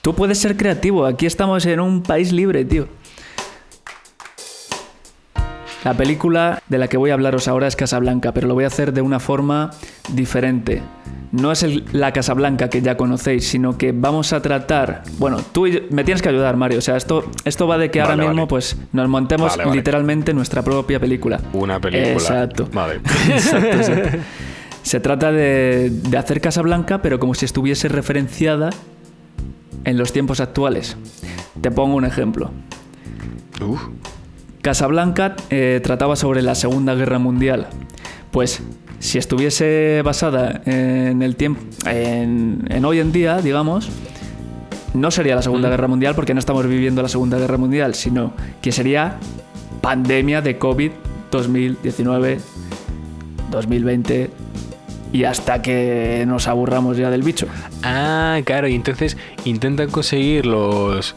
Tú puedes ser creativo, aquí estamos en un país libre, tío. La película de la que voy a hablaros ahora es Casablanca, pero lo voy a hacer de una forma diferente. No es el- la Casablanca que ya conocéis, sino que vamos a tratar... Bueno, tú y yo- me tienes que ayudar, Mario. O sea, esto, esto va de que ahora Vale, mismo pues nos montemos Vale, literalmente nuestra propia película. Una película. Exacto. Vale. [laughs] Exacto, exacto. Se trata de, de hacer Casablanca, pero como si estuviese referenciada en los tiempos actuales. Te pongo un ejemplo. Uf. Casablanca eh, trataba sobre la Segunda Guerra Mundial. Pues si estuviese basada en el tiempo, en, en hoy en día, digamos, no sería la Segunda Guerra Mundial porque no estamos viviendo la Segunda Guerra Mundial, sino que sería pandemia de COVID 2019, 2020 y hasta que nos aburramos ya del bicho. Ah, claro, y entonces intentan conseguir los.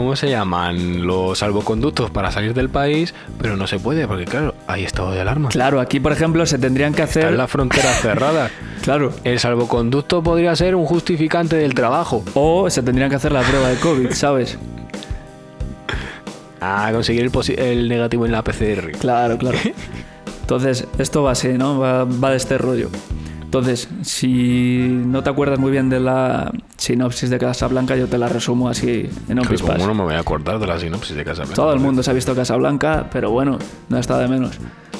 ¿Cómo se llaman? Los salvoconductos para salir del país, pero no se puede porque, claro, hay estado de alarma. Claro, aquí por ejemplo se tendrían que hacer... en la frontera cerrada. [laughs] Claro. El salvoconducto podría ser un justificante del trabajo. O se tendrían que hacer la prueba de COVID, ¿sabes? [laughs] Ah, conseguir el, posi- el negativo en la PCR. Claro, claro. [laughs] Entonces, esto va así, ¿no? Va, va de este rollo. Entonces, si no te acuerdas muy bien de la sinopsis de Casablanca, yo te la resumo así en un Pero pispás. ¿Cómo no me voy a acordar de la sinopsis de Casablanca? Todo el mundo se ha visto Casablanca, pero bueno, no está de menos.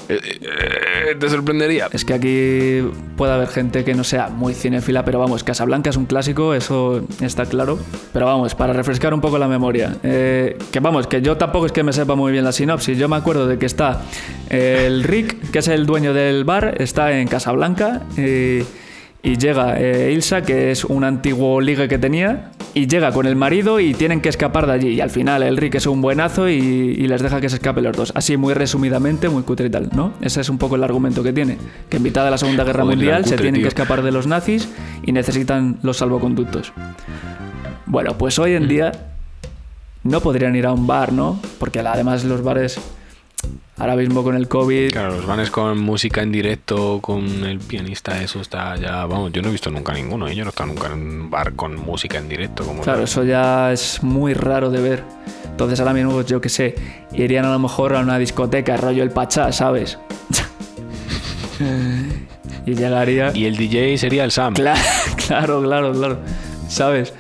Eh, eh, te sorprendería. Es que aquí puede haber gente que no sea muy cinéfila, pero vamos, Casablanca es un clásico, eso está claro. Pero vamos, para refrescar un poco la memoria, eh, que vamos, que yo tampoco es que me sepa muy bien la sinopsis. Yo me acuerdo de que está el Rick, que es el dueño del bar, está en Casablanca. eh, y llega eh, Ilsa, que es un antiguo ligue que tenía, y llega con el marido y tienen que escapar de allí. Y al final Rick es un buenazo y, y les deja que se escapen los dos. Así muy resumidamente, muy cutre y tal, ¿no? Ese es un poco el argumento que tiene. Que en mitad de la Segunda Guerra Joder, Mundial se tienen tío. que escapar de los nazis y necesitan los salvoconductos. Bueno, pues hoy en día no podrían ir a un bar, ¿no? Porque además los bares, ahora mismo con el COVID, Claro, los vanes con música en directo, con el pianista, eso está ya. Vamos, yo no he visto nunca ninguno. ¿eh? Yo no he estado nunca en un bar con música en directo. Como Claro, tal. eso ya es muy raro de ver. Entonces ahora mismo, pues, yo qué sé, irían a lo mejor a una discoteca, rollo el Pachá, ¿sabes? [laughs] y llegaría... Y el DJ sería el Sam. Claro, [laughs] claro, claro, claro. ¿Sabes?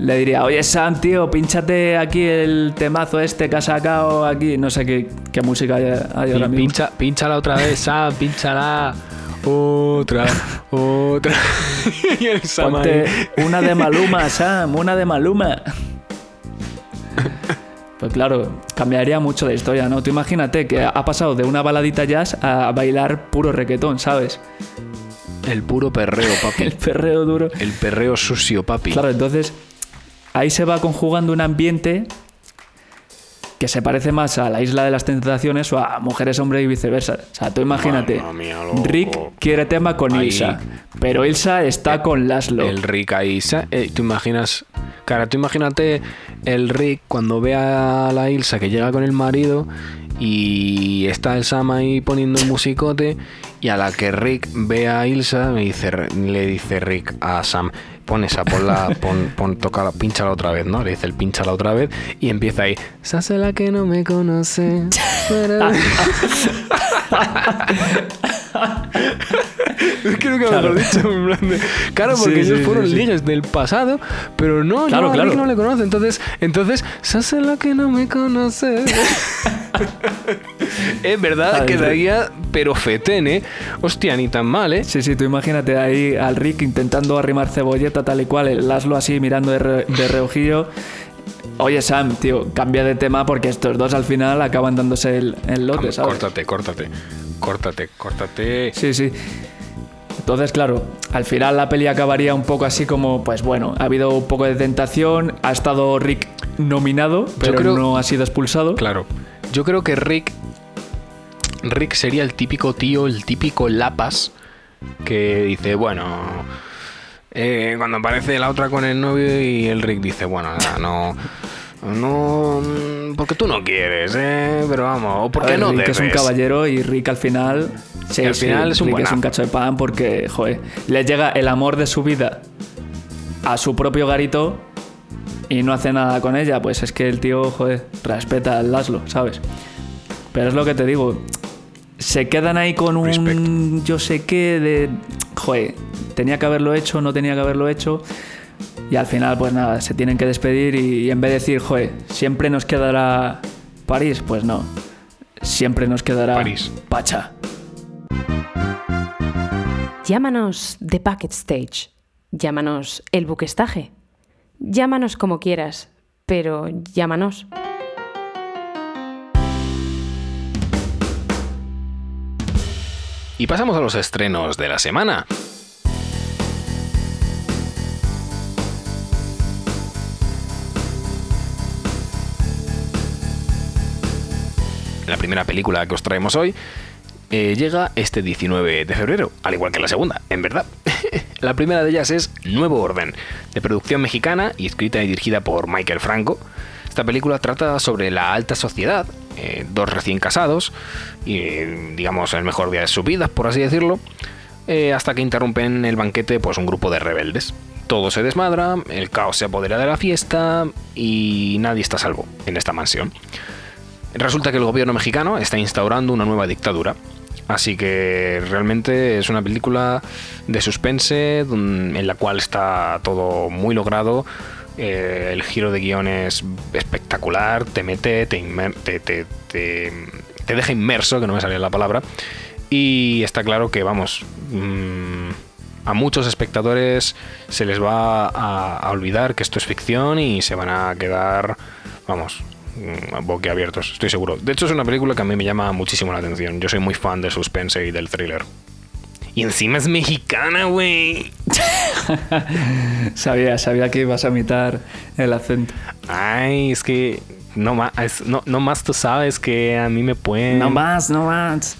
Le diría, oye Sam, tío, pínchate aquí el temazo este que has sacado aquí. No sé qué, qué música hay, hay ahora mismo. pincha, pínchala otra vez, Sam, pínchala. Otra, otra. [laughs] y el Sam Ponte ahí. una de Maluma, Sam, una de Maluma. Pues claro, cambiaría mucho la historia, ¿no? Tú imagínate que ha pasado de una baladita jazz a bailar puro reggaetón, ¿sabes? El puro perreo, papi. [laughs] El perreo duro. El perreo sucio, papi. Claro, entonces ahí se va conjugando un ambiente que se parece más a la isla de las tentaciones o a mujeres hombre y viceversa. O sea, tú imagínate, mía. Rick quiere tema con Ahí. Ilsa, pero Ilsa está con Laszlo. El Rick ahí. sa- eh, tú imaginas. Cara, tú imagínate el Rick cuando ve a la Ilsa que llega con el marido y está el Sam ahí poniendo un musicote y a la que Rick ve a Ilsa me dice, le dice Rick a Sam, pon esa, ponla, pon, pon, tócala, pínchala otra vez, ¿no? Le dice el pínchala otra vez y empieza ahí, se la que no me conoce. [laughs] pero-". Creo que Claro. mejor dicho, en plan de- Claro, porque sí, ellos sí, fueron sí. ligues del pasado, pero no, Claro, yo a claro. Rick no le conoce. Entonces, entonces, se hace la que no me conoce. es verdad, Joder. quedaría pero fetén, ¿eh? Hostia, ni tan mal, ¿eh? Sí, sí, tú imagínate ahí al Rick intentando arrimar cebolleta tal y cual, el Laszlo así mirando de, re- de reojillo. Oye, Sam, tío, cambia de tema porque estos dos al final acaban dándose el, el lote, Vamos, ¿sabes? córtate, córtate. Córtate, córtate. Sí, sí. Entonces, claro, al final la peli acabaría un poco así como, pues bueno, ha habido un poco de tentación, ha estado Rick nominado, pero creo- no ha sido expulsado. Claro. Yo creo que Rick. Rick sería el típico tío, el típico lapas que dice, bueno. Eh, cuando aparece la otra con el novio y el Rick dice, bueno, nada, no. No. mm, Porque tú no quieres, ¿eh? Pero vamos, o porque ver, no Rick es un caballero y Rick al final... Sí, al sí, final es un Rick es un buenazo. cacho de pan porque, joder, le llega el amor de su vida a su propio garito y no hace nada con ella. Pues es que el tío, joder, respeta al Laszlo, ¿sabes? Pero es lo que te digo. Se quedan ahí con un Respect. yo sé qué de... Joder, tenía que haberlo hecho, no tenía que haberlo hecho. Y al final, pues nada, se tienen que despedir y, y en vez de decir, joder, siempre nos quedará París, pues no. Siempre nos quedará París. Pacha. Llámanos The Bucket Stage. Llámanos El Buquestaje. Llámanos como quieras, pero llámanos. Y pasamos a los estrenos de la semana. La primera película que os traemos hoy eh, llega este 19 de febrero, al igual que la segunda, en verdad. [laughs] la primera de ellas es Nuevo Orden, de producción mexicana y escrita y dirigida por Michael Franco. Esta película trata sobre la alta sociedad, eh, dos recién casados, y digamos el mejor día de sus vidas, por así decirlo, eh, hasta que interrumpen el banquete pues un grupo de rebeldes. Todo se desmadra, el caos se apodera de la fiesta y nadie está salvo en esta mansión. Resulta que el gobierno mexicano está instaurando una nueva dictadura. Así que realmente es una película de suspense en la cual está todo muy logrado. Eh, el giro de guion es espectacular, te mete, te, te- te deja inmerso, que no me salía la palabra. Y está claro que, vamos, mm, a muchos espectadores se les va a, a olvidar que esto es ficción y se van a quedar, vamos, mm, boquiabiertos, estoy seguro. De hecho, es una película que a mí me llama muchísimo la atención. Yo soy muy fan del suspense y del thriller. Y encima es mexicana, güey. [laughs] Sabía, sabía que ibas a imitar el acento. Ay, es que no más, no, no más tú sabes que a mí me pueden. No más, no más.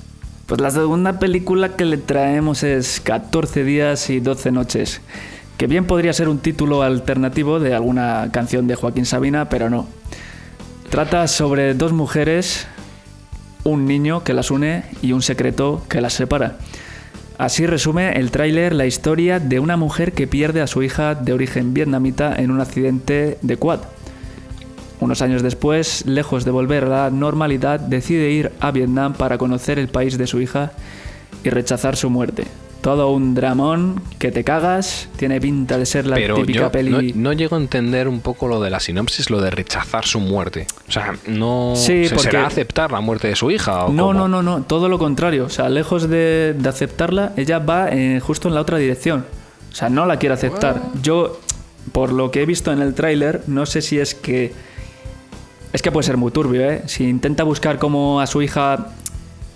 Pues la segunda película que le traemos es 14 días y 12 noches. Que bien podría ser un título alternativo de alguna canción de Joaquín Sabina, pero no. Trata sobre dos mujeres, un niño que las une y un secreto que las separa. Así resume el tráiler la historia de una mujer que pierde a su hija de origen vietnamita en un accidente de quad. Unos años después, lejos de volver a la normalidad, decide ir a Vietnam para conocer el país de su hija y rechazar su muerte. Todo un dramón que te cagas, tiene pinta de ser la Pero típica yo peli. no, no llego a entender un poco lo de la sinopsis, lo de rechazar su muerte. O sea, no Sí, ¿se porque- será aceptar la muerte de su hija o No, cómo? no, no, no, todo lo contrario. O sea, lejos de, de aceptarla, ella va eh, justo en la otra dirección. O sea, no la quiere aceptar. Yo, por lo que he visto en el tráiler, no sé si es que... Es que puede ser muy turbio, ¿eh? Si intenta buscar como a su hija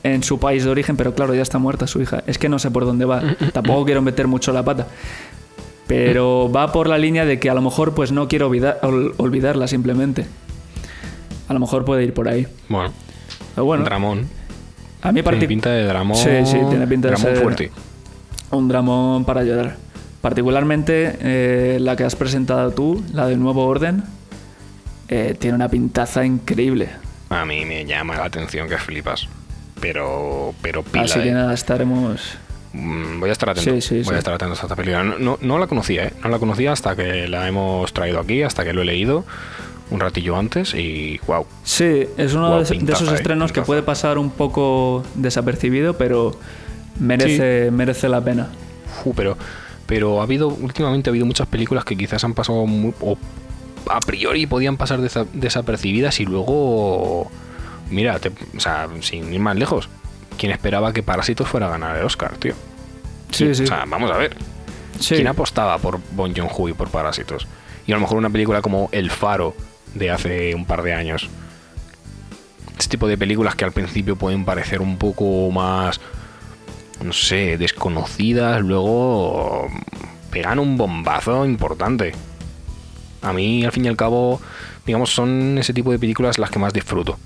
en su país de origen, pero claro, ya está muerta su hija. Es que no sé por dónde va. Tampoco quiero meter mucho la pata. Pero va por la línea de que a lo mejor pues no quiero olvidar- ol- olvidarla simplemente. A lo mejor puede ir por ahí. Bueno, Pero bueno, dramón. a mí Tiene pinta de dramón. Sí, sí, tiene pinta de dramón ser- fuerte. un dramón para llorar. Particularmente eh, la que has presentado tú, la del Nuevo Orden, eh, tiene una pintaza increíble. A mí me llama la atención que flipas. Pero, pero pila. Así que nada, estaremos... Mm, Voy a estar atento. Sí, sí, voy sí. a estar atento a esta película. No, no, no la conocía, ¿eh? No la conocía hasta que la hemos traído aquí, hasta que lo he leído un ratillo antes y wow. Sí, es uno de, esos eh, estrenos que puede pasar un poco desapercibido, pero merece, merece la pena. Pero, pero ha habido, últimamente ha habido muchas películas que quizás han pasado muy- o a priori podían pasar desa- desapercibidas y luego, mira, te- o sea, sin ir más lejos, ¿quién esperaba que Parásitos fuera a ganar el Oscar, tío? Sí, sí. O sea, vamos a ver. Sí. ¿Quién apostaba por Bon Joon-ho y por Parásitos? Y a lo mejor una película como El Faro de hace un par de años. Este tipo de películas que al principio pueden parecer un poco más, no sé, desconocidas, luego pegan un bombazo importante. A mí, al fin y al cabo, digamos, son ese tipo de películas las que más disfruto.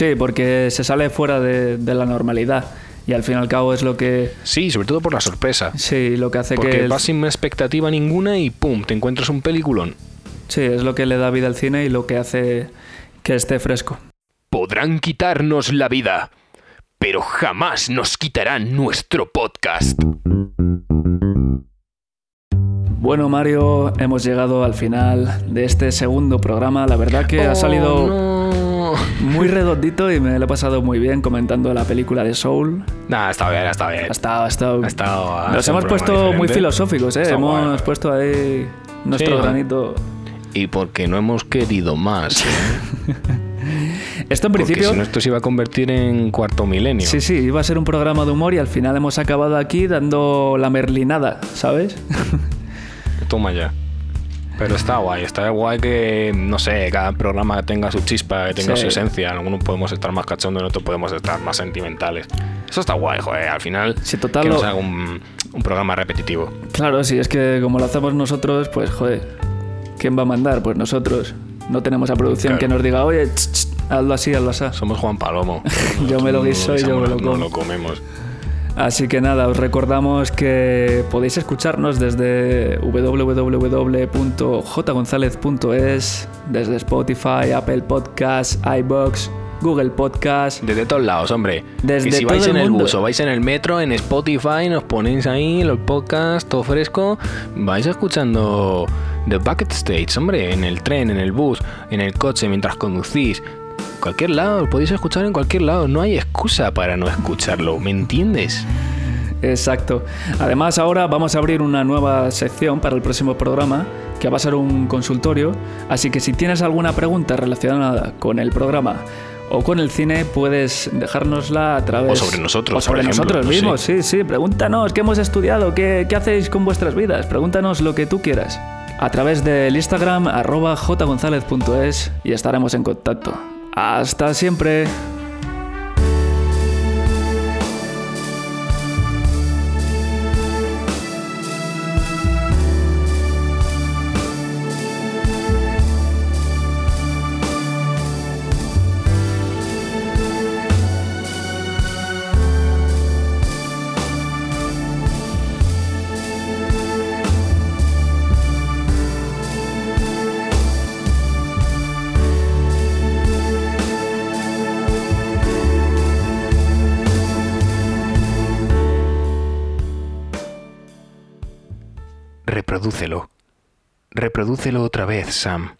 Sí, porque se sale fuera de, de la normalidad. Y al fin y al cabo es lo que... Sí, sobre todo por la sorpresa. Sí, lo que hace Porque que... el- vas sin expectativa ninguna y ¡pum! te encuentras un peliculón. Sí, es lo que le da vida al cine y lo que hace que esté fresco. Podrán quitarnos la vida, pero jamás nos quitarán nuestro podcast. Bueno, Mario, hemos llegado al final de este segundo programa. La verdad que Oh, ha salido muy redondito y me lo he pasado muy bien comentando la película de Soul. Nah, está bien, está bien. Ha estado, ha estado- Ha estado- ha Nos hemos puesto muy diferente. filosóficos, ¿eh? Está hemos puesto ahí nuestro Sí. granito. Y porque no hemos querido más. ¿eh? [laughs] Esto en Porque principio... si no, esto se iba a convertir en cuarto milenio. Sí, sí, iba a ser un programa de humor y al final hemos acabado aquí dando la merlinada, ¿sabes? [laughs] Toma ya. Pero está guay, está guay que, no sé, cada programa tenga su chispa, que tenga Sí. su esencia. Algunos podemos estar más cachondos, en otros podemos estar más sentimentales. Eso está guay, joder. Al final, Sí, total, que no lo- sea un, un programa repetitivo. Claro, sí, es que como lo hacemos nosotros, pues joder, ¿quién va a mandar? Pues nosotros. No tenemos a producción Claro. que nos diga, oye, ch, ch, hazlo así, hazlo así. Somos Juan Palomo. [laughs] Yo me lo guiso y yo me lo no lo comemos. Así que nada, os recordamos que podéis escucharnos desde www.jgonzalez.es, desde Spotify, Apple Podcasts, iBox, Google Podcasts. Desde todos lados, hombre. Desde si todo vais el en el mundo. bus o vais en el metro, en Spotify, nos ponéis ahí los podcasts, todo fresco, vais escuchando The Bucket Stage, hombre, en el tren, en el bus, en el coche, mientras conducís. Cualquier lado, lo podéis escuchar en cualquier lado. No hay excusa para no escucharlo, ¿me entiendes? Exacto. Además, ahora vamos a abrir una nueva sección para el próximo programa, que va a ser un consultorio. Así que si tienes alguna pregunta relacionada con el programa o con el cine, puedes dejárnosla a través... O sobre nosotros, O sobre por ejemplo, nosotros no mismos, sí, sí. Pregúntanos qué hemos estudiado, qué, qué hacéis con vuestras vidas. Pregúntanos lo que tú quieras. A través del Instagram, arroba jgonzalez.es y estaremos en contacto. Hasta siempre. Reprodúcelo otra vez, Sam.